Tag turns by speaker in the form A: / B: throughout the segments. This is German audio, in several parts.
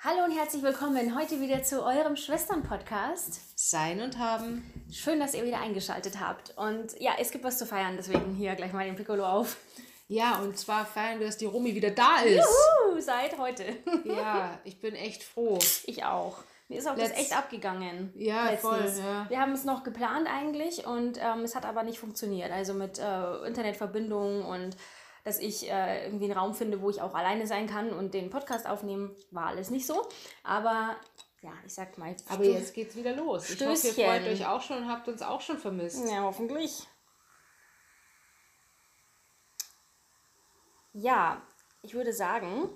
A: Hallo und herzlich willkommen heute wieder zu eurem Schwestern-Podcast.
B: Sein und haben.
A: Schön, dass ihr wieder eingeschaltet habt. Und ja, es gibt was zu feiern, deswegen hier gleich mal den Piccolo auf.
B: Ja, und zwar feiern wir, dass die Romy wieder da ist.
A: Juhu, seit heute.
B: Ja, ich bin echt froh.
A: Ich auch. Mir ist auch Letz das echt abgegangen.
B: Ja, letztens. voll. Ja.
A: Wir haben es noch geplant eigentlich und ähm, es hat aber nicht funktioniert. Also mit äh, Internetverbindung und dass ich äh, irgendwie einen Raum finde, wo ich auch alleine sein kann und den Podcast aufnehmen, war alles nicht so. Aber ja, ich sag mal.
B: Aber jetzt geht's wieder los. Stößchen. Ich hoffe, ihr freut euch auch schon und habt uns auch schon vermisst.
A: Ja, hoffentlich. Ja, ich würde sagen.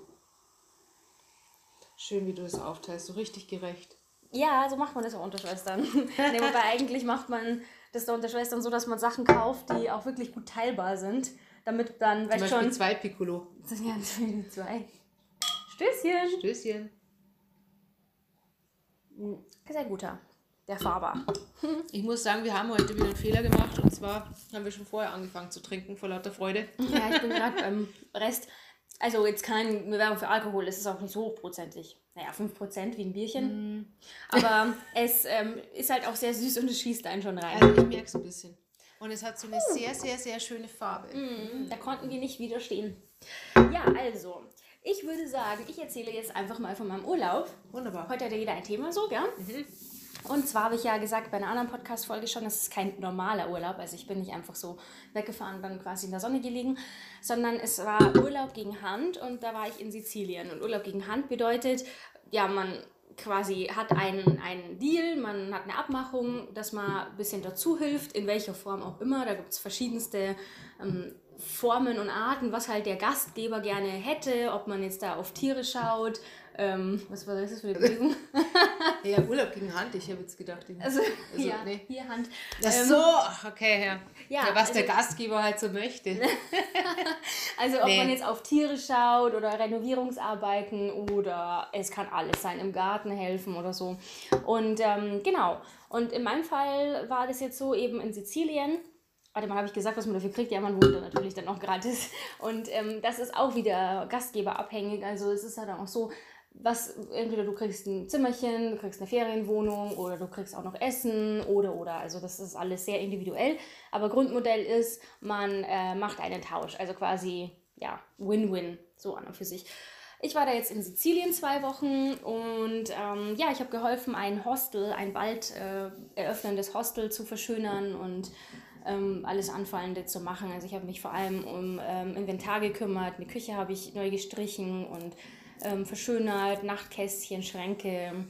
B: Schön, wie du es aufteilst, so richtig gerecht.
A: Ja, so macht man das auch unter Schwestern. nee, wobei eigentlich macht man das da unter Schwestern so, dass man Sachen kauft, die auch wirklich gut teilbar sind damit dann,
B: weißt schon. zwei Piccolo.
A: Ja, zwei. Stößchen.
B: Stößchen.
A: Sehr guter. Der Faber.
B: Ich muss sagen, wir haben heute wieder einen Fehler gemacht und zwar haben wir schon vorher angefangen zu trinken vor lauter Freude.
A: Ja, ich bin gerade beim Rest. Also jetzt keine Werbung für Alkohol, es ist auch nicht so hochprozentig. Naja, 5% wie ein Bierchen. Mm. Aber es ähm, ist halt auch sehr süß und es schießt einen schon rein.
B: Also ich merke es ein bisschen. Und es hat so eine sehr, sehr, sehr schöne Farbe.
A: Mm, da konnten wir nicht widerstehen. Ja, also, ich würde sagen, ich erzähle jetzt einfach mal von meinem Urlaub.
B: Wunderbar.
A: Heute hat ja jeder ein Thema so, gell? Mhm. Und zwar habe ich ja gesagt bei einer anderen Podcast-Folge schon, das ist kein normaler Urlaub. Also ich bin nicht einfach so weggefahren und dann quasi in der Sonne gelegen, sondern es war Urlaub gegen Hand und da war ich in Sizilien. Und Urlaub gegen Hand bedeutet, ja, man quasi hat einen, einen Deal, man hat eine Abmachung, dass man ein bisschen dazu hilft, in welcher Form auch immer. Da gibt es verschiedenste ähm, Formen und Arten, was halt der Gastgeber gerne hätte, ob man jetzt da auf Tiere schaut, ähm, was war das für eine Bewegung?
B: ja, Urlaub gegen Hand, ich habe jetzt gedacht.
A: Also, also ja, nee. hier Hand.
B: Ach ähm, so, okay, ja. ja, ja was also, der Gastgeber halt so möchte.
A: also ob nee. man jetzt auf Tiere schaut oder Renovierungsarbeiten oder es kann alles sein, im Garten helfen oder so. Und ähm, genau, und in meinem Fall war das jetzt so eben in Sizilien warte mal, habe ich gesagt, was man dafür kriegt? Ja, man wohnt da natürlich dann auch gratis. Und ähm, das ist auch wieder gastgeberabhängig. Also es ist ja dann auch so, was, entweder du kriegst ein Zimmerchen, du kriegst eine Ferienwohnung oder du kriegst auch noch Essen oder oder. Also das ist alles sehr individuell. Aber Grundmodell ist, man äh, macht einen Tausch. Also quasi, ja, Win-Win, so an und für sich. Ich war da jetzt in Sizilien zwei Wochen und ähm, ja, ich habe geholfen, ein Hostel, ein bald äh, eröffnendes Hostel zu verschönern und ähm, alles Anfallende zu machen. Also ich habe mich vor allem um ähm, Inventar gekümmert, eine Küche habe ich neu gestrichen und ähm, verschönert, Nachtkästchen, Schränke.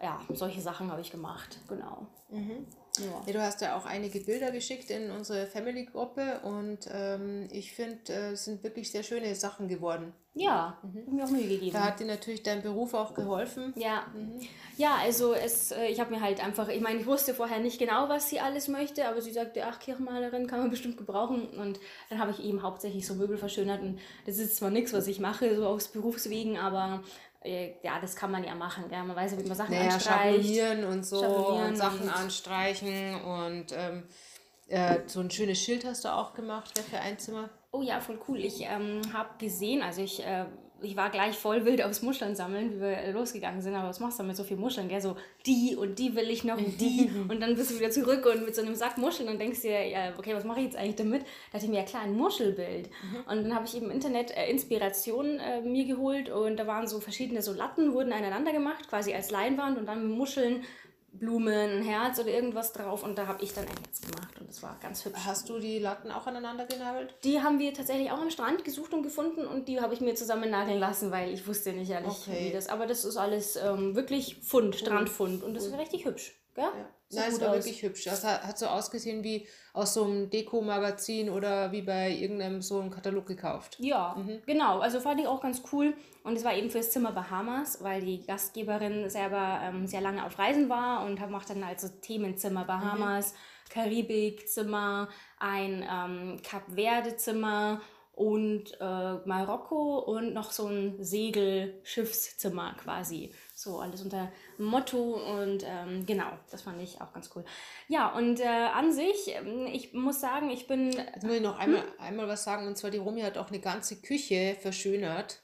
A: Ja, solche Sachen habe ich gemacht, genau.
B: Mhm. Ja. du hast ja auch einige Bilder geschickt in unsere Family-Gruppe und ähm, ich finde, äh, es sind wirklich sehr schöne Sachen geworden.
A: Ja, mhm. mir auch Mühe gegeben.
B: Da hat dir natürlich dein Beruf auch geholfen.
A: Ja, mhm. ja also es, äh, ich habe mir halt einfach, ich meine, ich wusste vorher nicht genau, was sie alles möchte, aber sie sagte, ach, Kirchenmalerin kann man bestimmt gebrauchen und dann habe ich eben hauptsächlich so Möbel verschönert und das ist zwar nichts, was ich mache, so aus Berufswegen, aber ja, das kann man ja machen. Gell? Man weiß ja, wie man Sachen naja, anstreicht.
B: Schablonieren und so Schablonieren und Sachen und anstreichen und ähm, äh, so ein schönes Schild hast du auch gemacht gell, für ein Zimmer.
A: Oh ja, voll cool. Ich ähm, habe gesehen, also ich äh, ich war gleich voll wild aufs Muscheln sammeln, wie wir losgegangen sind. Aber was machst du mit so viel Muscheln? Gell? So die und die will ich noch und die. und dann bist du wieder zurück und mit so einem Sack Muscheln und denkst dir, ja, okay, was mache ich jetzt eigentlich damit? Da dachte ich mir, ja klar, ein Muschelbild. Mhm. Und dann habe ich im Internet äh, Inspiration äh, mir geholt und da waren so verschiedene so Latten, wurden aneinander gemacht, quasi als Leinwand und dann mit Muscheln Blumen, ein Herz oder irgendwas drauf und da habe ich dann ein Herz gemacht und das war ganz hübsch.
B: Hast du die Latten auch aneinander genagelt?
A: Die haben wir tatsächlich auch am Strand gesucht und gefunden und die habe ich mir zusammen nageln lassen, weil ich wusste nicht ehrlich, okay. wie das. Aber das ist alles ähm, wirklich Fund, Strandfund und das ist richtig hübsch. Gell? Ja.
B: Nein, es war aus. wirklich hübsch. Das hat, hat so ausgesehen wie aus so einem Deko-Magazin oder wie bei irgendeinem so einem Katalog gekauft.
A: Ja, mhm. genau. Also fand ich auch ganz cool. Und es war eben fürs Zimmer Bahamas, weil die Gastgeberin selber ähm, sehr lange auf Reisen war und macht dann also Themenzimmer Bahamas, mhm. Karibikzimmer, ein ähm, Kap Verde-Zimmer und äh, Marokko und noch so ein Segelschiffszimmer quasi. So alles unter Motto und ähm, genau, das fand ich auch ganz cool. Ja, und äh, an sich, ähm, ich muss sagen, ich bin.
B: Jetzt muss ich noch einmal, hm? einmal was sagen, und zwar die Romy hat auch eine ganze Küche verschönert.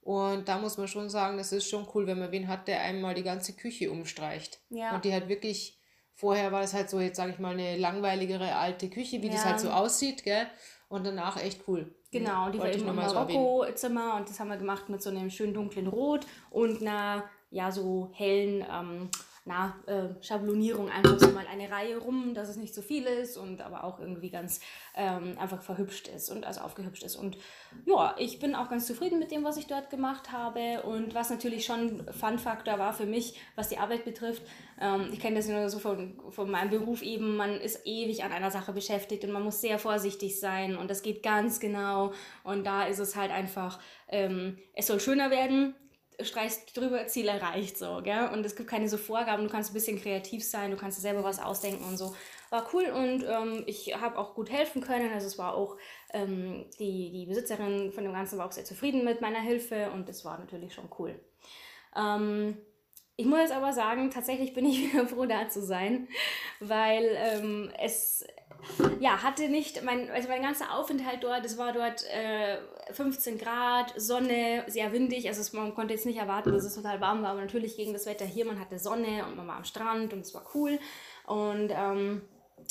B: Und da muss man schon sagen, das ist schon cool, wenn man wen hat, der einmal die ganze Küche umstreicht. Ja. Und die hat wirklich, vorher war das halt so, jetzt sage ich mal, eine langweiligere alte Küche, wie ja. das halt so aussieht, gell? Und danach echt cool. Genau, die war
A: im Marokko-Zimmer und das haben wir gemacht mit so einem schönen dunklen Rot und einer, ja, so hellen, ähm, na, äh, Schablonierung einfach so mal eine Reihe rum, dass es nicht so viel ist und aber auch irgendwie ganz ähm, einfach verhübscht ist und also aufgehübscht ist. Und ja, ich bin auch ganz zufrieden mit dem, was ich dort gemacht habe und was natürlich schon Fun-Faktor war für mich, was die Arbeit betrifft. Ähm, ich kenne das nur so von, von meinem Beruf eben, man ist ewig an einer Sache beschäftigt und man muss sehr vorsichtig sein und das geht ganz genau und da ist es halt einfach, ähm, es soll schöner werden, streichst drüber, Ziel erreicht, so, gell? Und es gibt keine so Vorgaben, du kannst ein bisschen kreativ sein, du kannst dir selber was ausdenken und so. War cool und ähm, ich habe auch gut helfen können. Also es war auch, ähm, die, die Besitzerin von dem Ganzen war auch sehr zufrieden mit meiner Hilfe und das war natürlich schon cool. Ähm, ich muss jetzt aber sagen, tatsächlich bin ich wieder froh, da zu sein, weil ähm, es ja, hatte nicht, mein, also mein ganzer Aufenthalt dort, es war dort äh, 15 Grad, Sonne, sehr windig, also es, man konnte jetzt nicht erwarten, dass es total warm war, aber natürlich gegen das Wetter hier, man hatte Sonne und man war am Strand und es war cool. Und ähm,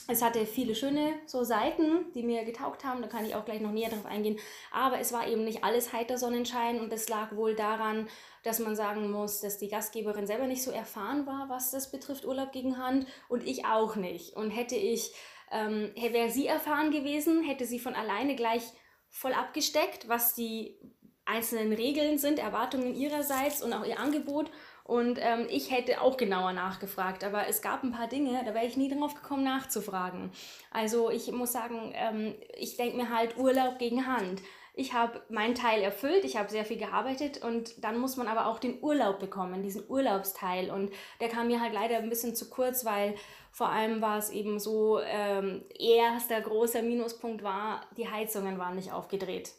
A: es hatte viele schöne so Seiten, die mir getaugt haben, da kann ich auch gleich noch näher drauf eingehen, aber es war eben nicht alles heiter Sonnenschein und das lag wohl daran, dass man sagen muss, dass die Gastgeberin selber nicht so erfahren war, was das betrifft, Urlaub gegen Hand. Und ich auch nicht. Und hätte ich ähm, wäre sie erfahren gewesen, hätte sie von alleine gleich voll abgesteckt, was die einzelnen Regeln sind, Erwartungen ihrerseits und auch ihr Angebot. Und ähm, ich hätte auch genauer nachgefragt, aber es gab ein paar Dinge, da wäre ich nie drauf gekommen nachzufragen. Also ich muss sagen, ähm, ich denke mir halt Urlaub gegen Hand. Ich habe meinen Teil erfüllt, ich habe sehr viel gearbeitet und dann muss man aber auch den Urlaub bekommen, diesen Urlaubsteil. Und der kam mir halt leider ein bisschen zu kurz, weil vor allem war es eben so, ähm, erster großer Minuspunkt war, die Heizungen waren nicht aufgedreht.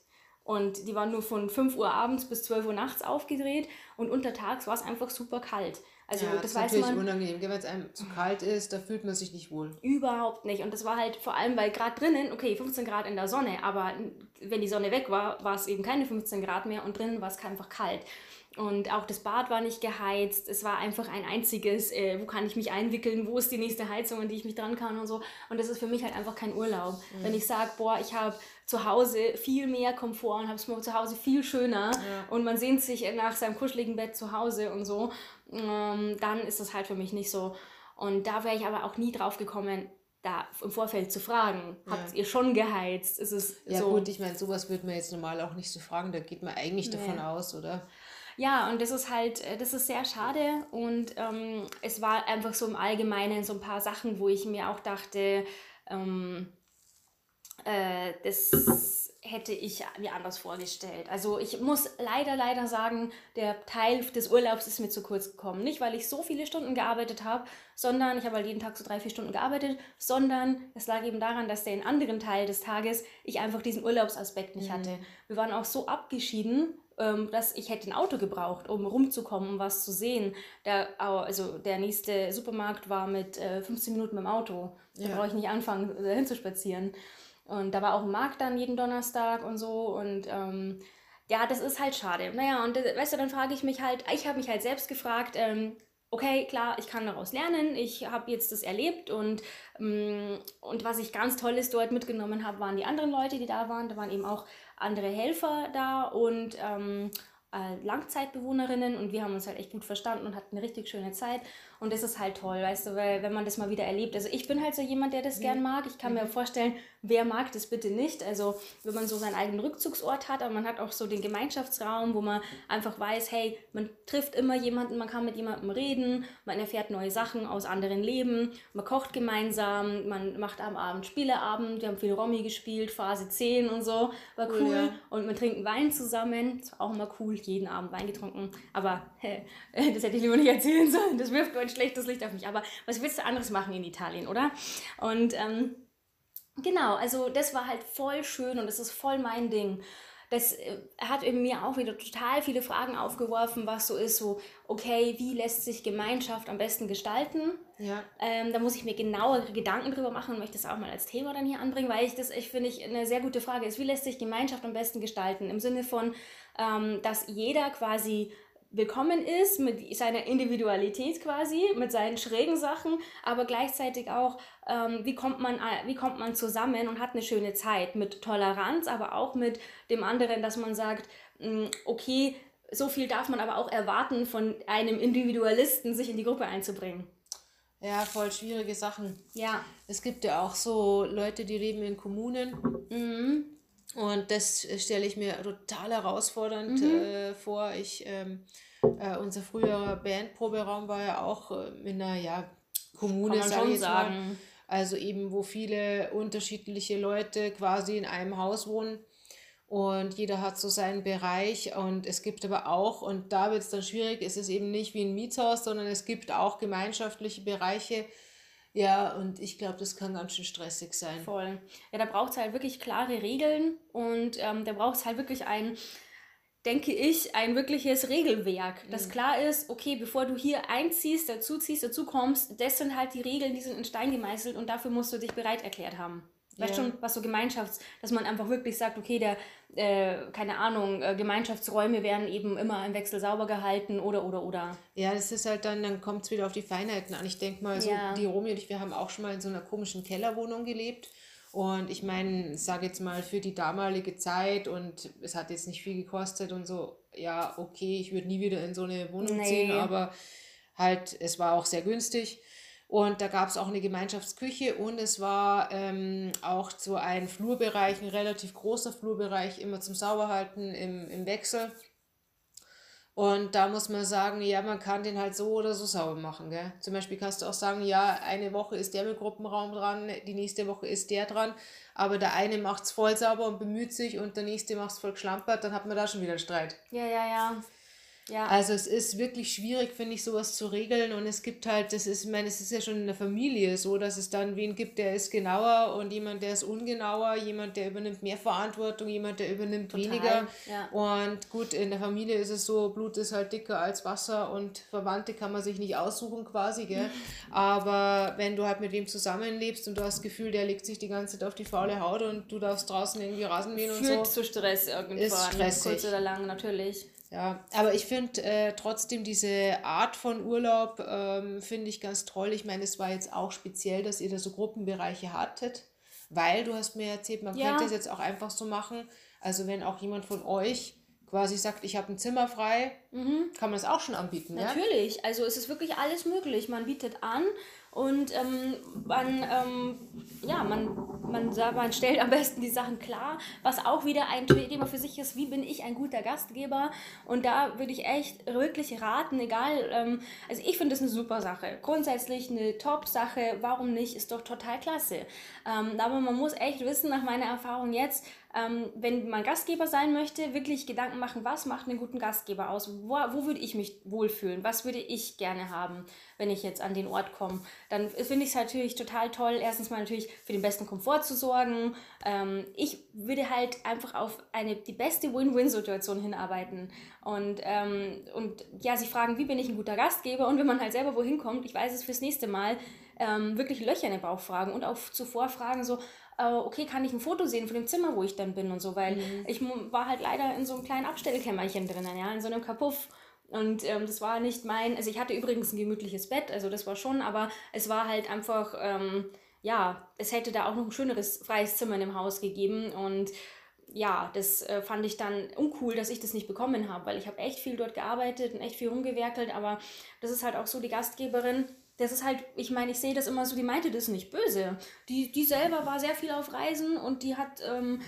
A: Und die waren nur von 5 Uhr abends bis 12 Uhr nachts aufgedreht und untertags war es einfach super kalt. Also
B: ja, das, das ist weiß natürlich man, unangenehm, wenn es einem zu kalt ist, da fühlt man sich nicht wohl.
A: Überhaupt nicht. Und das war halt vor allem, weil gerade drinnen, okay, 15 Grad in der Sonne, aber wenn die Sonne weg war, war es eben keine 15 Grad mehr und drinnen war es einfach kalt. Und auch das Bad war nicht geheizt. Es war einfach ein einziges, äh, wo kann ich mich einwickeln, wo ist die nächste Heizung, an die ich mich dran kann und so. Und das ist für mich halt einfach kein Urlaub. Mhm. Wenn ich sage, boah, ich habe zu Hause viel mehr Komfort und habe es zu Hause viel schöner ja. und man sehnt sich nach seinem kuscheligen Bett zu Hause und so, ähm, dann ist das halt für mich nicht so. Und da wäre ich aber auch nie drauf gekommen, da im Vorfeld zu fragen, habt ja. ihr schon geheizt? Ist es
B: ja so? gut, ich meine, sowas würde man jetzt normal auch nicht so fragen, da geht man eigentlich nee. davon aus, oder?
A: Ja, und das ist halt, äh, das ist sehr schade und ähm, es war einfach so im Allgemeinen so ein paar Sachen, wo ich mir auch dachte, ähm, äh, das hätte ich mir anders vorgestellt. Also ich muss leider, leider sagen, der Teil des Urlaubs ist mir zu kurz gekommen. Nicht, weil ich so viele Stunden gearbeitet habe, sondern ich habe halt jeden Tag so drei, vier Stunden gearbeitet, sondern es lag eben daran, dass der anderen Teil des Tages ich einfach diesen Urlaubsaspekt nicht mhm. hatte. Wir waren auch so abgeschieden ähm, dass ich hätte ein Auto gebraucht, um rumzukommen, um was zu sehen. Der, also der nächste Supermarkt war mit äh, 15 Minuten mit dem Auto. Da ja. brauche ich nicht anfangen, dahin zu spazieren. Und da war auch ein Markt dann jeden Donnerstag und so. Und ähm, ja, das ist halt schade. Naja, und weißt du, dann frage ich mich halt, ich habe mich halt selbst gefragt, ähm, okay, klar, ich kann daraus lernen, ich habe jetzt das erlebt und, ähm, und was ich ganz Tolles dort mitgenommen habe, waren die anderen Leute, die da waren. Da waren eben auch andere Helfer da und ähm, äh, Langzeitbewohnerinnen und wir haben uns halt echt gut verstanden und hatten eine richtig schöne Zeit. Und das ist halt toll, weißt du, weil wenn man das mal wieder erlebt. Also ich bin halt so jemand, der das mhm. gern mag. Ich kann mhm. mir vorstellen, wer mag das bitte nicht. Also wenn man so seinen eigenen Rückzugsort hat, aber man hat auch so den Gemeinschaftsraum, wo man einfach weiß, hey, man trifft immer jemanden, man kann mit jemandem reden, man erfährt neue Sachen aus anderen Leben, man kocht gemeinsam, man macht am Abend Spieleabend, wir haben viel Romy gespielt, Phase 10 und so, war cool. cool. Ja. Und man trinkt Wein zusammen, das war auch immer cool, jeden Abend Wein getrunken. Aber hey, das hätte ich lieber nicht erzählen sollen, das wirft ein schlechtes Licht auf mich. Aber was willst du anderes machen in Italien, oder? Und ähm, genau, also das war halt voll schön und das ist voll mein Ding. Das äh, hat in mir auch wieder total viele Fragen aufgeworfen, was so ist, so, okay, wie lässt sich Gemeinschaft am besten gestalten? Ja. Ähm, da muss ich mir genauere Gedanken drüber machen und möchte das auch mal als Thema dann hier anbringen, weil ich das, ich finde, ich eine sehr gute Frage ist, wie lässt sich Gemeinschaft am besten gestalten? Im Sinne von, ähm, dass jeder quasi willkommen ist mit seiner Individualität quasi, mit seinen schrägen Sachen, aber gleichzeitig auch, ähm, wie, kommt man, wie kommt man zusammen und hat eine schöne Zeit mit Toleranz, aber auch mit dem anderen, dass man sagt, mh, okay, so viel darf man aber auch erwarten von einem Individualisten, sich in die Gruppe einzubringen.
B: Ja, voll schwierige Sachen. Ja. Es gibt ja auch so Leute, die leben in Kommunen. Mhm. Und das stelle ich mir total herausfordernd mhm. äh, vor. Ich, ähm, äh, unser früherer Bandproberaum war ja auch äh, in einer ja, Kommune, Kann man schon sagen. Mal. Also eben, wo viele unterschiedliche Leute quasi in einem Haus wohnen und jeder hat so seinen Bereich und es gibt aber auch, und da wird es dann schwierig, es ist eben nicht wie ein Mietshaus, sondern es gibt auch gemeinschaftliche Bereiche. Ja, und ich glaube, das kann ganz schön stressig sein.
A: Voll. Ja, da braucht es halt wirklich klare Regeln und ähm, da braucht es halt wirklich ein, denke ich, ein wirkliches Regelwerk, das mhm. klar ist, okay, bevor du hier einziehst, dazuziehst, dazu kommst, das sind halt die Regeln, die sind in Stein gemeißelt und dafür musst du dich bereit erklärt haben. Weißt ja. schon, was so Gemeinschafts-, dass man einfach wirklich sagt, okay, der, äh, keine Ahnung, äh, Gemeinschaftsräume werden eben immer im Wechsel sauber gehalten oder, oder, oder.
B: Ja, das ist halt dann, dann kommt es wieder auf die Feinheiten an. Ich denke mal, so ja. die Romy und ich, wir haben auch schon mal in so einer komischen Kellerwohnung gelebt. Und ich meine, sage jetzt mal, für die damalige Zeit und es hat jetzt nicht viel gekostet und so, ja, okay, ich würde nie wieder in so eine Wohnung nee. ziehen, aber halt, es war auch sehr günstig. Und da gab es auch eine Gemeinschaftsküche und es war ähm, auch so ein Flurbereich, ein relativ großer Flurbereich, immer zum Sauberhalten im, im Wechsel. Und da muss man sagen, ja, man kann den halt so oder so sauber machen. Gell? Zum Beispiel kannst du auch sagen, ja, eine Woche ist der mit Gruppenraum dran, die nächste Woche ist der dran, aber der eine macht es voll sauber und bemüht sich und der nächste macht es voll geschlampert, dann hat man da schon wieder einen Streit.
A: Ja, ja, ja.
B: Ja. Also es ist wirklich schwierig, finde ich, sowas zu regeln. Und es gibt halt, das ist, ich meine, es ist ja schon in der Familie so, dass es dann wen gibt, der ist genauer und jemand, der ist ungenauer, jemand, der übernimmt mehr Verantwortung, jemand, der übernimmt Total. weniger. Ja. Und gut, in der Familie ist es so, Blut ist halt dicker als Wasser und Verwandte kann man sich nicht aussuchen quasi, gell? Aber wenn du halt mit wem zusammenlebst und du hast das Gefühl, der legt sich die ganze Zeit auf die faule Haut und du darfst draußen irgendwie Rasen mähen und so. Führt zu Stress irgendwann, ist stressig. kurz oder lang natürlich. Ja, aber ich finde äh, trotzdem diese Art von Urlaub, ähm, finde ich ganz toll. Ich meine, es war jetzt auch speziell, dass ihr da so Gruppenbereiche hattet, weil du hast mir erzählt, man ja. könnte es jetzt auch einfach so machen. Also wenn auch jemand von euch quasi sagt, ich habe ein Zimmer frei, mhm. kann man es auch schon anbieten.
A: Natürlich, ja? also es ist wirklich alles möglich. Man bietet an und ähm, man, ähm, ja, man, man, man stellt am besten die Sachen klar, was auch wieder ein Thema für sich ist, wie bin ich ein guter Gastgeber. Und da würde ich echt wirklich raten, egal, ähm, also ich finde das eine super Sache. Grundsätzlich eine Top-Sache, warum nicht, ist doch total klasse. Ähm, aber man muss echt wissen, nach meiner Erfahrung jetzt, ähm, wenn man Gastgeber sein möchte, wirklich Gedanken machen, was macht einen guten Gastgeber aus? Wo, wo würde ich mich wohlfühlen? Was würde ich gerne haben, wenn ich jetzt an den Ort komme? Dann finde ich es natürlich total toll, erstens mal natürlich für den besten Komfort zu sorgen. Ähm, ich würde halt einfach auf eine, die beste Win-Win-Situation hinarbeiten. Und, ähm, und ja, sich fragen, wie bin ich ein guter Gastgeber? Und wenn man halt selber wohin kommt, ich weiß es fürs nächste Mal, ähm, wirklich Löcher in den Bauch fragen und auch zuvor fragen so, äh, okay, kann ich ein Foto sehen von dem Zimmer, wo ich dann bin und so, weil mhm. ich war halt leider in so einem kleinen Abstellkämmerchen drinnen, ja, in so einem Kapuff. Und ähm, das war nicht mein, also ich hatte übrigens ein gemütliches Bett, also das war schon, aber es war halt einfach, ähm, ja, es hätte da auch noch ein schöneres freies Zimmer in dem Haus gegeben und ja, das äh, fand ich dann uncool, dass ich das nicht bekommen habe, weil ich habe echt viel dort gearbeitet und echt viel rumgewerkelt, aber das ist halt auch so die Gastgeberin, das ist halt, ich meine, ich sehe das immer so, die meinte das nicht böse. Die, die selber war sehr viel auf Reisen und die hat ähm,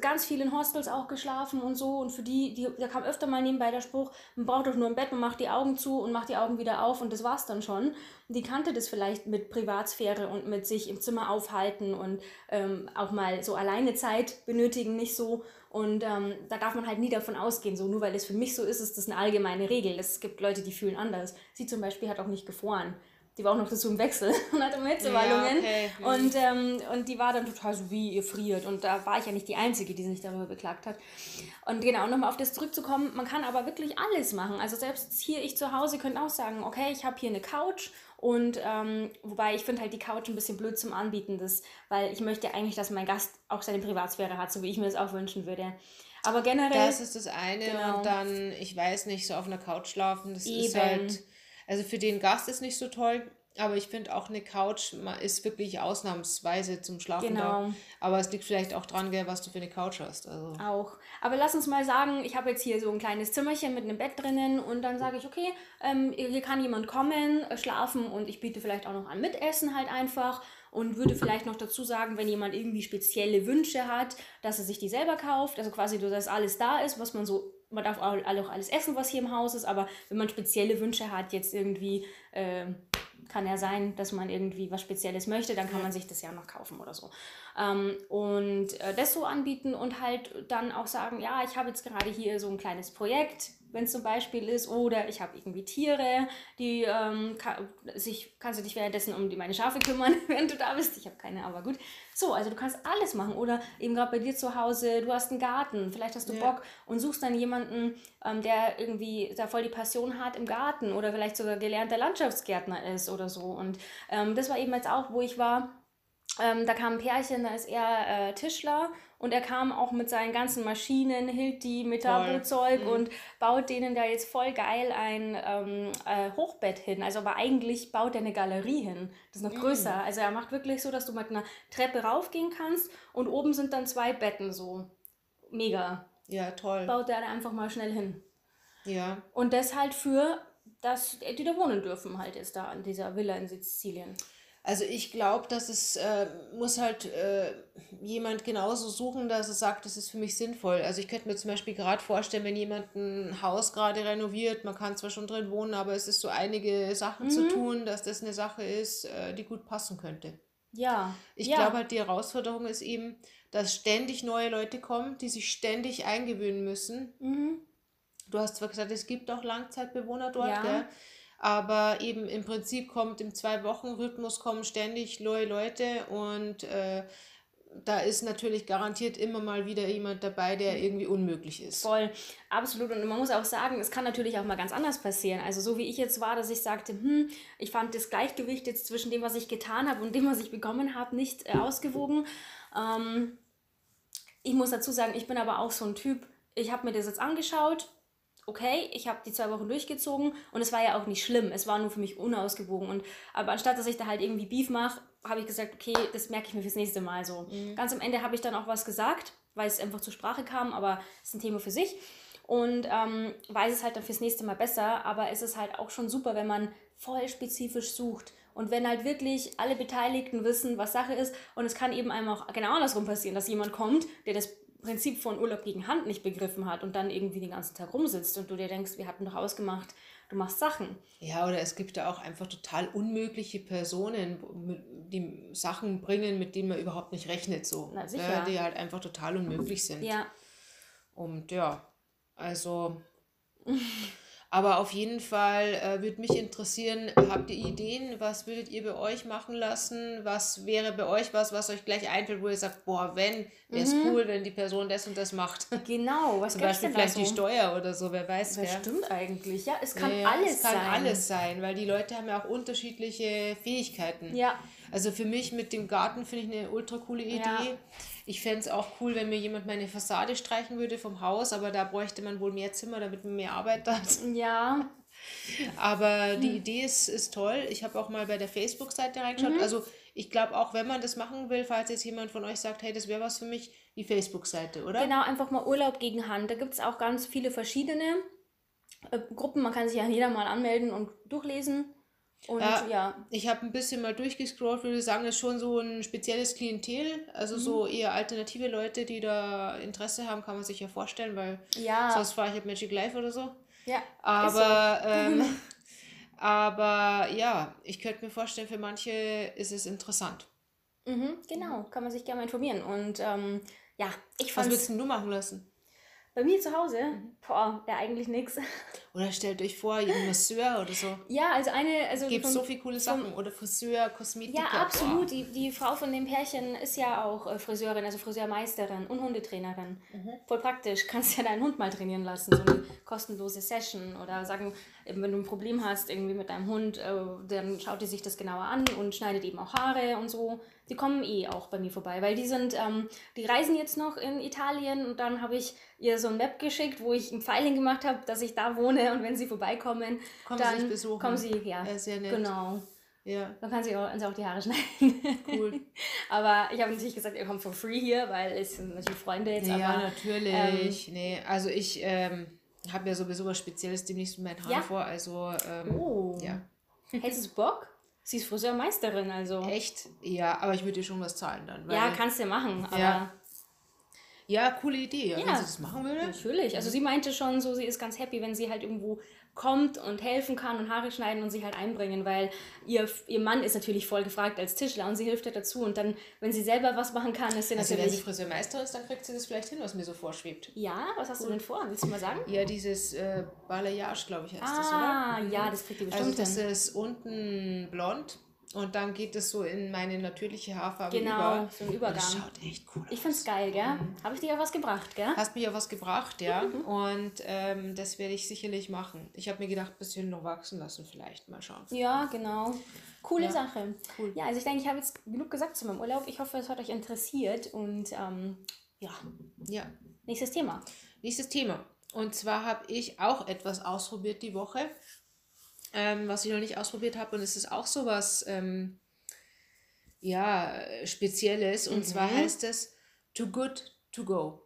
A: ganz viel in Hostels auch geschlafen und so. Und für die, die, da kam öfter mal nebenbei der Spruch, man braucht doch nur ein Bett, man macht die Augen zu und macht die Augen wieder auf und das war's dann schon. Die kannte das vielleicht mit Privatsphäre und mit sich im Zimmer aufhalten und ähm, auch mal so alleine Zeit benötigen, nicht so. Und ähm, da darf man halt nie davon ausgehen, so nur weil es für mich so ist, ist das eine allgemeine Regel. Es gibt Leute, die fühlen anders. Sie zum Beispiel hat auch nicht gefroren die war auch noch dazu im Wechsel und hatte Hitzewallungen. Ja, okay. Mhm. und, ähm, und die war dann total so, wie ihr friert. Und da war ich ja nicht die Einzige, die sich darüber beklagt hat. Und genau, nochmal auf das zurückzukommen, man kann aber wirklich alles machen. Also selbst hier, ich zu Hause, könnte auch sagen, okay, ich habe hier eine Couch und ähm, wobei ich finde halt die Couch ein bisschen blöd zum Anbieten, das, weil ich möchte eigentlich, dass mein Gast auch seine Privatsphäre hat, so wie ich mir das auch wünschen würde. Aber generell.
B: Das ist das eine genau. und dann, ich weiß nicht, so auf einer Couch schlafen, das Eben. ist halt, also für den Gast ist nicht so toll, aber ich finde auch eine Couch ist wirklich ausnahmsweise zum Schlafen genau. da. Aber es liegt vielleicht auch dran, gell, was du für eine Couch hast. Also.
A: Auch. Aber lass uns mal sagen, ich habe jetzt hier so ein kleines Zimmerchen mit einem Bett drinnen und dann sage ich, okay, ähm, hier kann jemand kommen, äh, schlafen und ich biete vielleicht auch noch an Mitessen halt einfach und würde vielleicht noch dazu sagen, wenn jemand irgendwie spezielle Wünsche hat, dass er sich die selber kauft. Also quasi, dass alles da ist, was man so man darf auch alles essen, was hier im Haus ist, aber wenn man spezielle Wünsche hat, jetzt irgendwie äh, kann ja sein, dass man irgendwie was Spezielles möchte, dann kann man sich das ja noch kaufen oder so. Ähm, und äh, das so anbieten und halt dann auch sagen, ja, ich habe jetzt gerade hier so ein kleines Projekt, wenn es zum Beispiel ist, oder ich habe irgendwie Tiere, die ähm, kann, sich, kannst du dich währenddessen um die, meine Schafe kümmern, wenn du da bist. Ich habe keine, aber gut. So, also du kannst alles machen. Oder eben gerade bei dir zu Hause, du hast einen Garten, vielleicht hast du ja. Bock und suchst dann jemanden, ähm, der irgendwie da voll die Passion hat im Garten oder vielleicht sogar gelernter Landschaftsgärtner ist oder so. Und ähm, das war eben jetzt auch, wo ich war. Ähm, da kam ein Pärchen, da ist er äh, Tischler und er kam auch mit seinen ganzen Maschinen, hielt die Metabo-Zeug mhm. und baut denen da jetzt voll geil ein ähm, äh, Hochbett hin. Also aber eigentlich baut er eine Galerie hin. Das ist noch mhm. größer. Also er macht wirklich so, dass du mit einer Treppe raufgehen kannst und oben sind dann zwei Betten so. Mega.
B: Ja, toll.
A: Baut er einfach mal schnell hin.
B: Ja.
A: Und das halt für, dass die da wohnen dürfen halt ist da an dieser Villa in Sizilien.
B: Also ich glaube, dass es äh, muss halt äh, jemand genauso suchen, dass er sagt, das ist für mich sinnvoll. Also ich könnte mir zum Beispiel gerade vorstellen, wenn jemand ein Haus gerade renoviert, man kann zwar schon drin wohnen, aber es ist so einige Sachen mhm. zu tun, dass das eine Sache ist, äh, die gut passen könnte.
A: Ja.
B: Ich
A: ja.
B: glaube halt, die Herausforderung ist eben, dass ständig neue Leute kommen, die sich ständig eingewöhnen müssen. Mhm. Du hast zwar gesagt, es gibt auch Langzeitbewohner dort, ja. gell? Aber eben im Prinzip kommt im Zwei-Wochen-Rhythmus kommen ständig neue Leute und äh, da ist natürlich garantiert immer mal wieder jemand dabei, der irgendwie unmöglich ist.
A: Voll, absolut. Und man muss auch sagen, es kann natürlich auch mal ganz anders passieren. Also so wie ich jetzt war, dass ich sagte, hm, ich fand das Gleichgewicht jetzt zwischen dem, was ich getan habe und dem, was ich bekommen habe, nicht äh, ausgewogen. Ähm, ich muss dazu sagen, ich bin aber auch so ein Typ, ich habe mir das jetzt angeschaut, okay, ich habe die zwei Wochen durchgezogen und es war ja auch nicht schlimm. Es war nur für mich unausgewogen. Und, aber anstatt dass ich da halt irgendwie Beef mache, habe ich gesagt, okay, das merke ich mir fürs nächste Mal so. Mhm. Ganz am Ende habe ich dann auch was gesagt, weil es einfach zur Sprache kam, aber es ist ein Thema für sich. Und ähm, weiß es halt dann fürs nächste Mal besser, aber es ist halt auch schon super, wenn man voll spezifisch sucht. Und wenn halt wirklich alle Beteiligten wissen, was Sache ist, und es kann eben einem auch genau andersrum passieren, dass jemand kommt, der das Prinzip von Urlaub gegen Hand nicht begriffen hat und dann irgendwie den ganzen Tag rumsitzt und du dir denkst, wir hatten doch ausgemacht, du machst Sachen.
B: Ja, oder es gibt ja auch einfach total unmögliche Personen, die Sachen bringen, mit denen man überhaupt nicht rechnet, so. Na, sicher. Äh, die halt einfach total unmöglich sind.
A: Ja.
B: Und ja, also Aber auf jeden Fall äh, würde mich interessieren, habt ihr Ideen? Was würdet ihr bei euch machen lassen? Was wäre bei euch was, was euch gleich einfällt, wo ihr sagt, boah, wenn, wäre es mhm. cool, wenn die Person das und das macht?
A: Genau, was
B: Zum Beispiel vielleicht so? die Steuer oder so, wer weiß.
A: Das wer. stimmt eigentlich, ja, es kann ja, alles sein. Es kann
B: sein. alles sein, weil die Leute haben ja auch unterschiedliche Fähigkeiten.
A: Ja.
B: Also für mich mit dem Garten finde ich eine ultra coole Idee. Ja. Ich fände es auch cool, wenn mir jemand meine Fassade streichen würde vom Haus, aber da bräuchte man wohl mehr Zimmer, damit man mehr Arbeit hat.
A: Ja.
B: Aber die. Idee ist, ist toll. Ich habe auch mal bei der Facebook-Seite reingeschaut. Mhm. Also ich glaube auch, wenn man das machen will, falls jetzt jemand von euch sagt, hey, das wäre was für mich, die Facebook-Seite, oder?
A: Genau, einfach mal Urlaub gegen Hand. Da gibt es auch ganz viele verschiedene äh, Gruppen. Man kann sich ja jeder mal anmelden und durchlesen. Und äh, ja.
B: Ich habe ein bisschen mal durchgescrollt, würde sagen, das ist schon so ein spezielles Klientel. Also mhm. so eher alternative Leute, die da Interesse haben, kann man sich ja vorstellen, weil
A: ja.
B: sonst fahre ich halt Magic Life oder so.
A: Ja.
B: Aber, so. ähm, aber ja, ich könnte mir vorstellen, für manche ist es interessant.
A: Mhm, genau, kann man sich gerne mal informieren. Und ähm, ja, ich
B: fand. Was würdest du machen lassen?
A: Bei mir zu Hause? Mhm. Boah, ja, eigentlich nichts.
B: Oder stellt euch vor, ein Masseur oder so.
A: Ja, also eine. Also
B: Gibt so viele coole Sachen. Oder Friseur, Kosmetik.
A: Ja, absolut. Die, die Frau von dem Pärchen ist ja auch äh, Friseurin, also Friseurmeisterin und Hundetrainerin. Mhm. Voll praktisch. Kannst ja deinen Hund mal trainieren lassen. So eine kostenlose Session. Oder sagen, wenn du ein Problem hast irgendwie mit deinem Hund, äh, dann schaut die sich das genauer an und schneidet eben auch Haare und so. Die kommen eh auch bei mir vorbei, weil die sind, ähm, die reisen jetzt noch in Italien und dann habe ich ihr so ein Map geschickt, wo ich ein Pfeil gemacht habe, dass ich da wohne und wenn sie vorbeikommen, kommen dann sie besuchen. kommen sie, ja, ja sehr nett. genau. Ja. Dann kann sie auch, auch die Haare schneiden. Cool. aber ich habe natürlich gesagt, ihr kommt for free hier, weil es sind natürlich Freunde jetzt. Ja, aber,
B: natürlich. Ähm, nee, also ich ähm, habe ja sowieso was Spezielles demnächst mit meinen Haaren ja? vor. Also, ähm, oh.
A: ja. Hättest du Bock? Sie ist Friseurmeisterin, also.
B: Echt? Ja, aber ich würde dir schon was zahlen dann.
A: ja, kannst du machen, aber. Ja.
B: Ja, coole Idee, ja, wenn sie das machen würde.
A: Natürlich. Also sie meinte schon so, sie ist ganz happy, wenn sie halt irgendwo kommt und helfen kann und Haare schneiden und sich halt einbringen, weil ihr, ihr Mann ist natürlich voll gefragt als Tischler und sie hilft ja dazu und dann, wenn sie selber was machen kann, ist sie
B: also natürlich... wenn sie Friseurmeister ist, dann kriegt sie das vielleicht hin, was mir so vorschwebt.
A: Ja, was hast du denn vor? Willst du mal sagen?
B: Ja, dieses äh, Balayage, glaube ich, heißt
A: ah,
B: das, oder?
A: Ah, ja, das kriegt die bestimmt
B: Also das hin. ist unten blond und dann geht es so in meine natürliche Haarfarbe genau, über. so ein Übergang.
A: das schaut echt cool aus. Ich find's geil, gell? Mhm. Habe ich dir ja was gebracht, gell?
B: Hast mir ja was gebracht, ja. Mhm. Und ähm, das werde ich sicherlich machen. Ich habe mir gedacht, ein bisschen noch wachsen lassen vielleicht. Mal schauen.
A: Ja, genau. Coole ja. Sache. Cool. Ja, also ich denke, ich habe jetzt genug gesagt zu meinem Urlaub. Ich hoffe, es hat euch interessiert. Und ähm, ja. Ja. Nächstes Thema.
B: Nächstes Thema. Und zwar habe ich auch etwas ausprobiert die Woche ähm, was ich noch nicht ausprobiert habe. Und es ist auch so was ähm, ja, Spezielles. Und mhm. zwar heißt es Too Good To Go.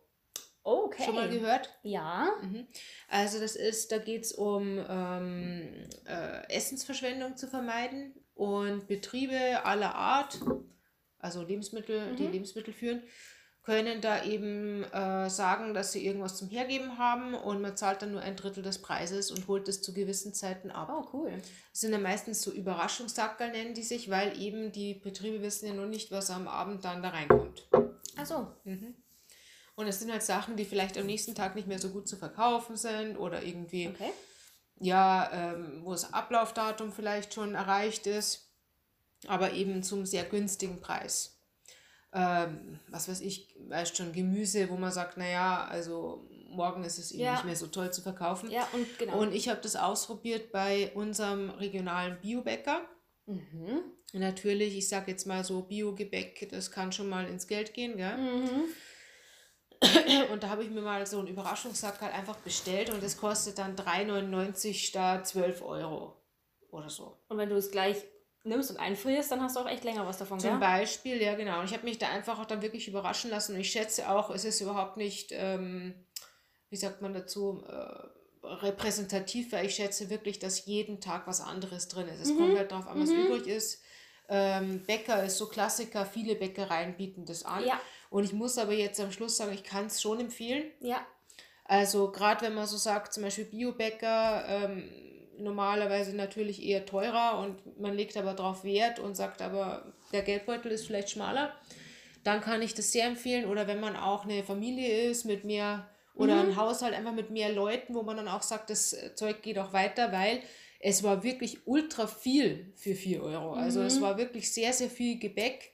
B: Okay. Schon mal gehört? Ja. Mhm. Also das ist, da geht es um ähm, äh, Essensverschwendung zu vermeiden und Betriebe aller Art, also Lebensmittel, mhm. die Lebensmittel führen, können da eben äh, sagen, dass sie irgendwas zum Hergeben haben und man zahlt dann nur ein Drittel des Preises und holt es zu gewissen Zeiten ab.
A: Oh, cool.
B: Das sind ja meistens so Überraschungstaggal nennen die sich, weil eben die Betriebe wissen ja nur nicht, was am Abend dann da reinkommt.
A: Ach so.
B: Mhm. Und es sind halt Sachen, die vielleicht am nächsten Tag nicht mehr so gut zu verkaufen sind oder irgendwie, okay. ja, ähm, wo das Ablaufdatum vielleicht schon erreicht ist, aber eben zum sehr günstigen Preis ähm, was weiß ich, weißt schon, Gemüse, wo man sagt, naja, also morgen ist es eben ja. nicht mehr so toll zu verkaufen. Ja, und genau. Und ich habe das ausprobiert bei unserem regionalen Biobäcker. Mhm. Natürlich, ich sage jetzt mal so, Biogebäck, das kann schon mal ins Geld gehen, gell? Mhm. Und da habe ich mir mal so einen Überraschungssack halt einfach bestellt und das kostet dann 3,99 statt 12 Euro oder so.
A: Und wenn du es gleich nimmst und einfrierst, dann hast du auch echt länger was davon.
B: Zum gell? Beispiel, ja genau. Und ich habe mich da einfach auch dann wirklich überraschen lassen. Und ich schätze auch, es ist überhaupt nicht, ähm, wie sagt man dazu, äh, repräsentativ, weil ich schätze wirklich, dass jeden Tag was anderes drin ist. Es mhm. kommt halt darauf an, was mhm. übrig ist. Ähm, Bäcker ist so Klassiker, viele Bäckereien bieten das an. Ja. Und ich muss aber jetzt am Schluss sagen, ich kann es schon empfehlen. Ja. Also gerade wenn man so sagt, zum Beispiel Biobäcker, ähm, normalerweise natürlich eher teurer und man legt aber darauf Wert und sagt aber, der Geldbeutel ist vielleicht schmaler, dann kann ich das sehr empfehlen. Oder wenn man auch eine Familie ist mit mehr oder mhm. ein Haushalt einfach mit mehr Leuten, wo man dann auch sagt, das Zeug geht auch weiter, weil es war wirklich ultra viel für 4 Euro. Also mhm. es war wirklich sehr, sehr viel Gebäck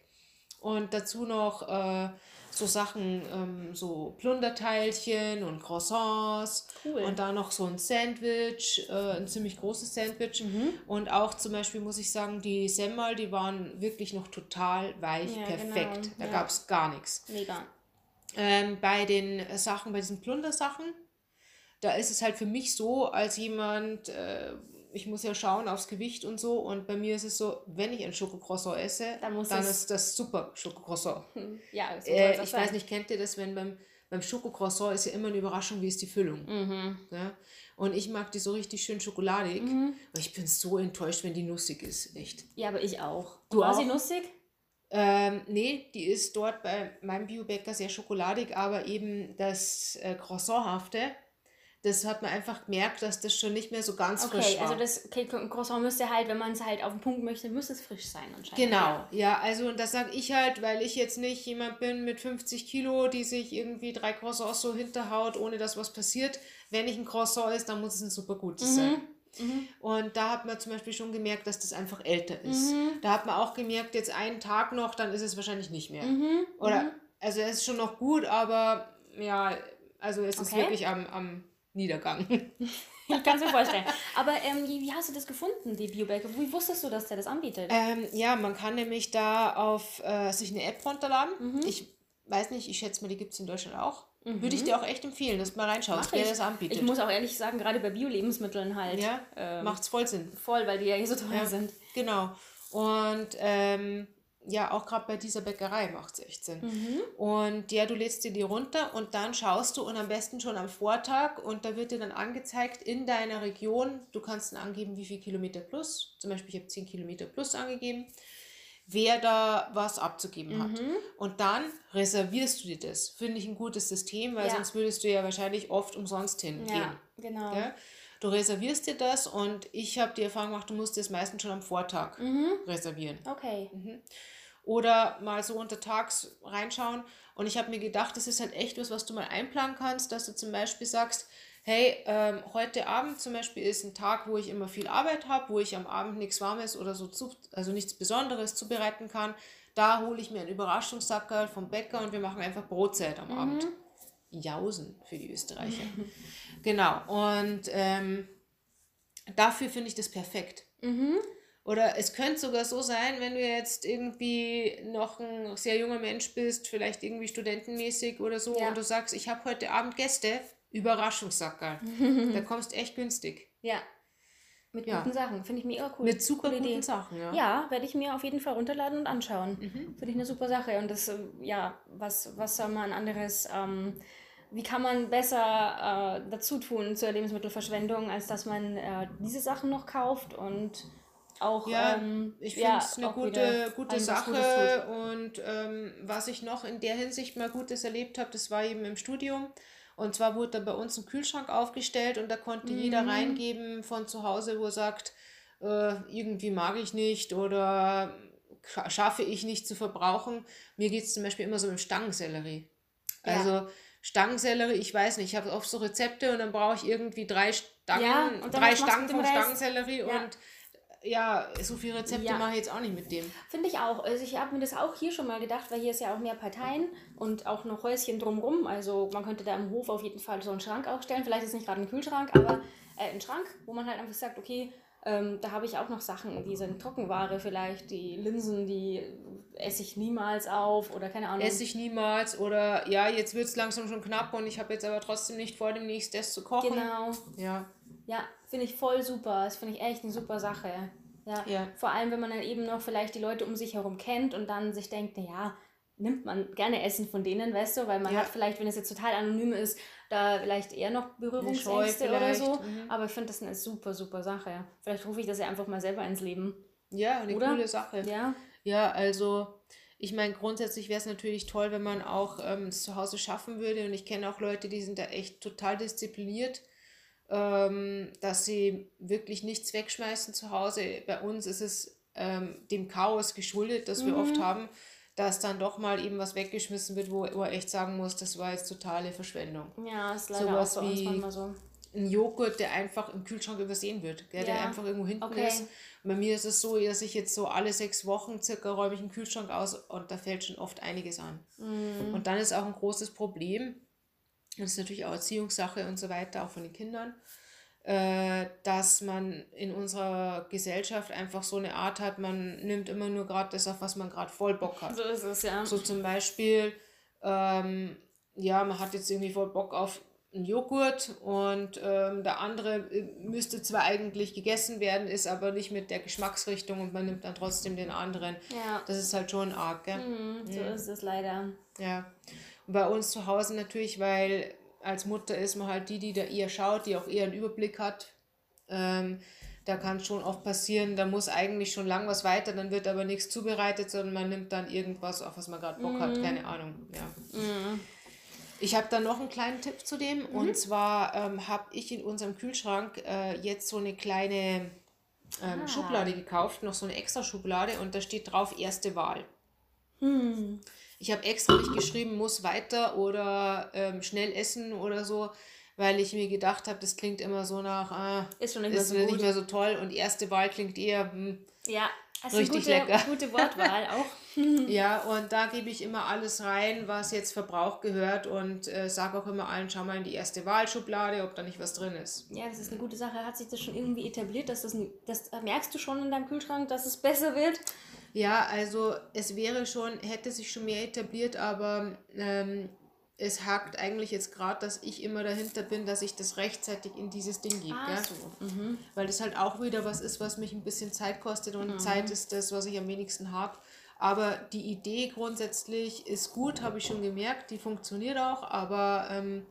B: und dazu noch äh, so Sachen, ähm, so Plunderteilchen und Croissants cool. und da noch so ein Sandwich, äh, ein ziemlich großes Sandwich. Mhm. Und auch zum Beispiel muss ich sagen, die Semmel, die waren wirklich noch total weich, ja, perfekt. Genau. Da ja. gab es gar nichts. Mega. Ähm, bei den Sachen, bei diesen Plundersachen, da ist es halt für mich so, als jemand, äh, ich muss ja schauen aufs Gewicht und so. Und bei mir ist es so, wenn ich ein Schokocroissant esse, dann, dann ist das super Schokocroissant. Hm, ja, so äh, ich weiß nicht, kennt ihr das, wenn beim, beim Schokocroissant ist ja immer eine Überraschung, wie ist die Füllung. Mhm. Ja? Und ich mag die so richtig schön schokoladig. Mhm. Aber ich bin so enttäuscht, wenn die nussig ist. Echt.
A: Ja, aber ich auch. Du war auch? sie nussig?
B: Ähm, nee, die ist dort bei meinem Biobäcker sehr schokoladig, aber eben das äh, Croissanthafte das hat man einfach gemerkt, dass das schon nicht mehr so ganz
A: okay,
B: frisch war.
A: Okay, also das okay, Croissant müsste halt, wenn man es halt auf den Punkt möchte, müsste es frisch sein
B: anscheinend. Genau, ja, also und das sage ich halt, weil ich jetzt nicht jemand bin mit 50 Kilo, die sich irgendwie drei Croissants so hinterhaut, ohne dass was passiert. Wenn ich ein Croissant ist, dann muss es ein super gutes mhm. sein. Mhm. Und da hat man zum Beispiel schon gemerkt, dass das einfach älter ist. Mhm. Da hat man auch gemerkt, jetzt einen Tag noch, dann ist es wahrscheinlich nicht mehr. Mhm. Oder, mhm. also es ist schon noch gut, aber ja, also es okay. ist wirklich am, am Niedergang.
A: ich kann es mir vorstellen. Aber ähm, wie, wie, hast du das gefunden, die Biobaker? Wie wusstest du, dass der das anbietet?
B: Ähm, ja, man kann nämlich da auf äh, sich eine App runterladen. Mhm. Ich weiß nicht, ich schätze mal, die gibt es in Deutschland auch. Mhm. Würde ich dir auch echt empfehlen, dass du mal reinschaust, wer das
A: anbietet. Ich muss auch ehrlich sagen, gerade bei Bio-Lebensmitteln halt.
B: Ja, ähm, macht es voll Sinn.
A: Voll, weil die ja hier so teuer ja, sind.
B: Genau. Und ähm, ja, auch gerade bei dieser Bäckerei macht es echt Sinn. Mhm. Und ja, du lädst dir die runter und dann schaust du und am besten schon am Vortag und da wird dir dann angezeigt in deiner Region, du kannst dann angeben, wie viel Kilometer plus, zum Beispiel ich habe 10 Kilometer plus angegeben, wer da was abzugeben mhm. hat. Und dann reservierst du dir das. Finde ich ein gutes System, weil ja. sonst würdest du ja wahrscheinlich oft umsonst hingehen. Ja, genau. Ja? Du reservierst dir das und ich habe die Erfahrung gemacht, du musst es meistens schon am Vortag mhm. reservieren. Okay. Mhm. Oder mal so untertags reinschauen. Und ich habe mir gedacht, das ist halt echt was, was du mal einplanen kannst, dass du zum Beispiel sagst, hey, ähm, heute Abend zum Beispiel ist ein Tag, wo ich immer viel Arbeit habe, wo ich am Abend nichts Warmes oder so, zu, also nichts Besonderes zubereiten kann. Da hole ich mir einen Überraschungssackerl vom Bäcker und wir machen einfach Brotzeit am mhm. Abend. Jausen für die Österreicher. genau. Und ähm, dafür finde ich das perfekt. Mhm. Oder es könnte sogar so sein, wenn du jetzt irgendwie noch ein sehr junger Mensch bist, vielleicht irgendwie studentenmäßig oder so, ja. und du sagst, ich habe heute Abend Gäste, Überraschungssackerl. da kommst echt günstig.
A: Ja. Mit ja. guten Sachen. Finde ich mega cool.
B: Mit super Coole guten Idee. Sachen,
A: ja. Ja, werde ich mir auf jeden Fall runterladen und anschauen. Mhm. Finde ich eine super Sache. Und das, ähm, ja, was, was soll man anderes, ähm, wie kann man besser äh, dazu tun zur Lebensmittelverschwendung, als dass man äh, diese Sachen noch kauft und auch. Ja, ähm,
B: ich finde es ja, eine gute, gute Sache. Und ähm, was ich noch in der Hinsicht mal Gutes erlebt habe, das war eben im Studium. Und zwar wurde da bei uns ein Kühlschrank aufgestellt und da konnte mhm. jeder reingeben von zu Hause, wo er sagt, äh, irgendwie mag ich nicht oder schaffe ich nicht zu verbrauchen. Mir geht es zum Beispiel immer so mit Stangensellerie. Ja. Stangensellerie, ich weiß nicht, ich habe oft so Rezepte und dann brauche ich irgendwie drei Stangen, ja, drei Stangen von Stangensellerie ja. und ja, so viele Rezepte ja. mache ich jetzt auch nicht mit dem.
A: Finde ich auch. Also ich habe mir das auch hier schon mal gedacht, weil hier ist ja auch mehr Parteien und auch noch Häuschen drumrum. Also man könnte da im Hof auf jeden Fall so einen Schrank aufstellen. Vielleicht ist es nicht gerade ein Kühlschrank, aber äh, ein Schrank, wo man halt einfach sagt, okay, ähm, da habe ich auch noch Sachen, die sind Trockenware vielleicht, die Linsen, die esse ich niemals auf oder keine Ahnung.
B: Esse ich niemals oder ja, jetzt wird es langsam schon knapp und ich habe jetzt aber trotzdem nicht vor, demnächst das zu kochen. Genau.
A: Ja. Ja, finde ich voll super. Das finde ich echt eine super Sache. Ja. ja. Vor allem, wenn man dann eben noch vielleicht die Leute um sich herum kennt und dann sich denkt, naja, nimmt man gerne Essen von denen, weißt du, weil man ja. hat vielleicht, wenn es jetzt total anonym ist, da vielleicht eher noch Berührungsängste oder so. Mhm. Aber ich finde das eine super, super Sache. Vielleicht rufe ich das ja einfach mal selber ins Leben.
B: Ja, eine oder? coole Sache. Ja. Ja, also ich meine, grundsätzlich wäre es natürlich toll, wenn man auch ähm, es zu Hause schaffen würde. Und ich kenne auch Leute, die sind da echt total diszipliniert ähm, dass sie wirklich nichts wegschmeißen zu Hause. Bei uns ist es ähm, dem Chaos geschuldet, das mhm. wir oft haben, dass dann doch mal eben was weggeschmissen wird, wo er echt sagen muss, das war jetzt totale Verschwendung. Ja, ist leider Sowas auch bei uns manchmal so. Ein Joghurt, der einfach im Kühlschrank übersehen wird, gell, ja. der einfach irgendwo hinten okay. ist. Und bei mir ist es so, dass ich jetzt so alle sechs Wochen circa räume ich einen Kühlschrank aus und da fällt schon oft einiges an. Mhm. Und dann ist auch ein großes Problem, das ist natürlich auch Erziehungssache und so weiter, auch von den Kindern, dass man in unserer Gesellschaft einfach so eine Art hat, man nimmt immer nur gerade das, auf was man gerade voll Bock hat. So ist es, ja. So zum Beispiel, ähm, ja, man hat jetzt irgendwie voll Bock auf einen Joghurt und ähm, der andere äh, müsste zwar eigentlich gegessen werden, ist aber nicht mit der Geschmacksrichtung und man nimmt dann trotzdem den anderen. Ja. Das ist halt schon arg, gell?
A: Mhm, so mhm. ist es leider.
B: Ja. Und bei uns zu Hause natürlich, weil als Mutter ist man halt die, die da eher schaut, die auch eher einen Überblick hat. Ähm, da kann schon oft passieren, da muss eigentlich schon lang was weiter, dann wird aber nichts zubereitet, sondern man nimmt dann irgendwas, auf was man gerade Bock mm. hat, mhm. keine Ahnung. Ja. Mm. Ich habe da noch einen kleinen Tipp zu dem mhm. und zwar ähm, habe ich in unserem Kühlschrank äh, jetzt so eine kleine ähm, ah. Schublade gekauft, noch so eine extra Schublade und da steht drauf erste Wahl. Hm. Ich habe extra nicht geschrieben, muss weiter oder ähm, schnell essen oder so, weil ich mir gedacht habe, das klingt immer so nach, ah, ist schon nicht, ist mehr, so, toll und erste Wahl klingt eher hm, ja, richtig
A: gute, lecker. gute Wortwahl auch.
B: ja, und da gebe ich immer alles rein, was jetzt Verbrauch gehört und äh, sage auch immer allen, schau mal in die erste Wahlschublade, ob da nicht was drin ist.
A: Ja, das ist eine gute Sache. Hat sich das schon irgendwie etabliert, dass das, das merkst du schon in deinem Kühlschrank, dass es besser wird?
B: Ja, also es wäre schon, hätte sich schon mehr etabliert, aber ähm, es hakt eigentlich jetzt gerade, dass ich immer dahinter bin, dass ich das rechtzeitig in dieses Ding gebe. Ah, so. mhm. Weil das halt auch wieder was ist, was mich ein bisschen Zeit kostet und mhm. Zeit ist das, was ich am wenigsten habe. Aber die Idee grundsätzlich ist gut, habe ich schon gemerkt, die funktioniert auch, aber ähm,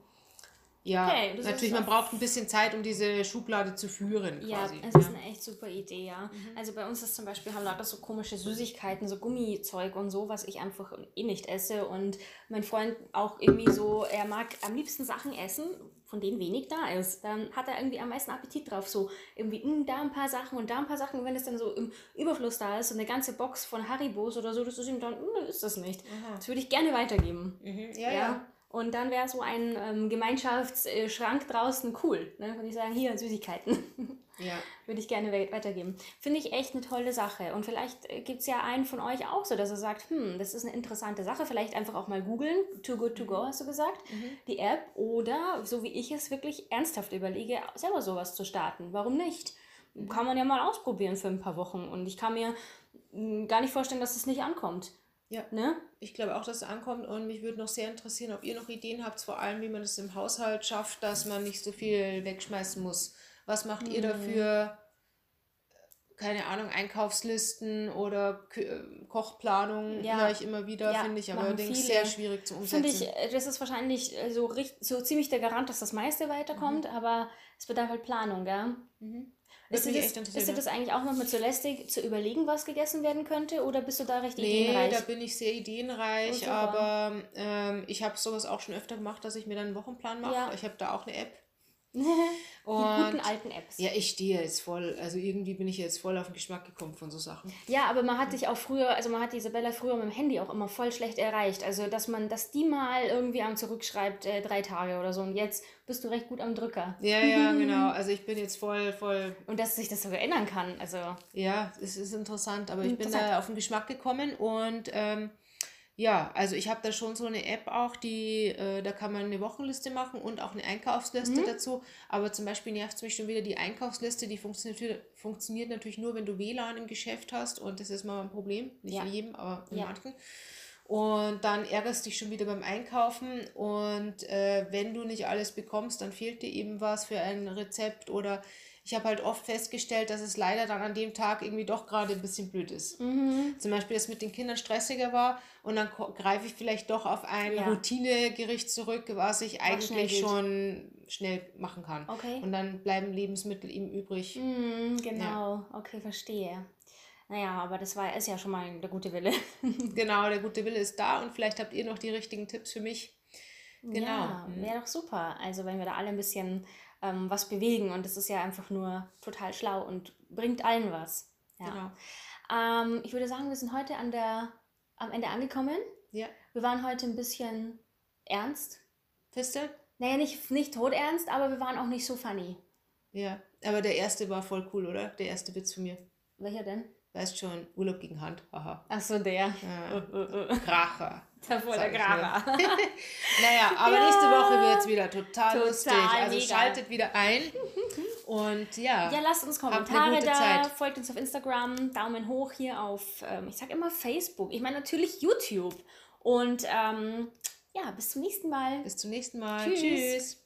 B: ja, okay, natürlich, man braucht ein bisschen Zeit, um diese Schublade zu führen.
A: Quasi. Ja, es ist eine echt super Idee, ja. Mhm. Also bei uns ist zum Beispiel, haben Leute so komische Süßigkeiten, so Gummizeug und so, was ich einfach eh nicht esse. Und mein Freund auch irgendwie so, er mag am liebsten Sachen essen, von denen wenig da ist. Dann hat er irgendwie am meisten Appetit drauf. So irgendwie mh, hm, da ein paar Sachen und da ein paar Sachen. Und wenn es dann so im Überfluss da ist, so eine ganze Box von Haribos oder so, das ist ihm dann, mh, hm, ist das nicht. Aha. Das würde ich gerne weitergeben. Mhm. ja. ja. ja. Und dann wäre so ein ähm, Gemeinschaftsschrank draußen cool. Ne? Würde ich sagen, hier Süßigkeiten. Ja. Würde ich gerne weitergeben. Finde ich echt eine tolle Sache. Und vielleicht äh, gibt es ja einen von euch auch so, dass er sagt, hm, das ist eine interessante Sache. Vielleicht einfach auch mal googeln. Too Good To Go hast du gesagt. Mhm. Die App. Oder, so wie ich es wirklich ernsthaft überlege, selber sowas zu starten. Warum nicht? Kann man ja mal ausprobieren für ein paar Wochen. Und ich kann mir hm, gar nicht vorstellen, dass es nicht ankommt.
B: Ja. Ne? Ich glaube auch, dass es ankommt und mich würde noch sehr interessieren, ob ihr noch Ideen habt, vor allem wie man es im Haushalt schafft, dass man nicht so viel wegschmeißen muss. Was macht mhm. ihr dafür? Keine Ahnung, Einkaufslisten oder äh, Kochplanung ja. höre ich immer wieder, ja, finde ich aber allerdings sehr schwierig
A: zu umsetzen. Finde ich, äh, das ist wahrscheinlich äh, so, so ziemlich der Garant, dass das meiste weiterkommt, mhm. aber es bedarf halt Planung, gell? Mhm. Ist dir, das, ist dir das eigentlich auch manchmal zu lästig, zu überlegen, was gegessen werden könnte? Oder bist du da recht
B: nee, ideenreich? Nee, da bin ich sehr ideenreich. Oh, aber ähm, ich habe sowas auch schon öfter gemacht, dass ich mir dann einen Wochenplan mache. Ja. Ich habe da auch eine App. Die guten alten Apps. Ja, ich stehe jetzt voll. Also irgendwie bin ich jetzt voll auf den Geschmack gekommen von so Sachen.
A: Ja, aber man hat dich auch früher, also man hat Isabella früher mit dem Handy auch immer voll schlecht erreicht. Also dass man, dass die mal irgendwie am zurückschreibt, äh, drei Tage oder so. Und jetzt bist du recht gut am Drücker.
B: Ja, ja, genau. Also ich bin jetzt voll, voll.
A: Und dass sich das so ändern kann. Also.
B: Ja, es ist interessant. Aber ich bin da auf den Geschmack gekommen und ähm, ja, also ich habe da schon so eine App auch, die, äh, da kann man eine Wochenliste machen und auch eine Einkaufsliste mhm. dazu. Aber zum Beispiel nervt es mich schon wieder die Einkaufsliste, die funktioniert, funktioniert natürlich nur, wenn du WLAN im Geschäft hast und das ist mal ein Problem. Nicht ja. in jedem, aber in ja. manchen. Und dann ärgerst du dich schon wieder beim Einkaufen und äh, wenn du nicht alles bekommst, dann fehlt dir eben was für ein Rezept oder ich habe halt oft festgestellt, dass es leider dann an dem Tag irgendwie doch gerade ein bisschen blöd ist. Mhm. Zum Beispiel, dass es mit den Kindern stressiger war und dann greife ich vielleicht doch auf ein ja. Routinegericht zurück, was ich eigentlich schnell schon schnell machen kann. Okay. Und dann bleiben Lebensmittel ihm übrig.
A: Mhm, genau, ja. okay, verstehe. Naja, aber das war ist ja schon mal der gute Wille.
B: genau, der gute Wille ist da und vielleicht habt ihr noch die richtigen Tipps für mich.
A: Genau. Ja, wäre doch super. Also wenn wir da alle ein bisschen ähm, was bewegen. Und das ist ja einfach nur total schlau und bringt allen was. Ja. Genau. Ähm, ich würde sagen, wir sind heute an der, am Ende angekommen. Ja. Wir waren heute ein bisschen ernst.
B: Fiste?
A: Naja, nicht, nicht todernst, aber wir waren auch nicht so funny.
B: Ja, aber der erste war voll cool, oder? Der erste Witz von mir.
A: Welcher denn?
B: Weißt schon, Urlaub gegen Hand. Aha.
A: Ach so, der. Ja. Uh, uh, uh.
B: Kracher. Der voll der Kracher. naja, aber ja. nächste Woche wird es wieder total, total lustig. Also mega. schaltet wieder ein. Und ja.
A: Ja, lasst uns Kommentare da, Zeit. folgt uns auf Instagram, Daumen hoch hier auf, ähm, ich sag immer Facebook. Ich meine natürlich YouTube. Und ähm, ja, bis zum nächsten Mal.
B: Bis zum nächsten Mal. Tschüss. Tschüss.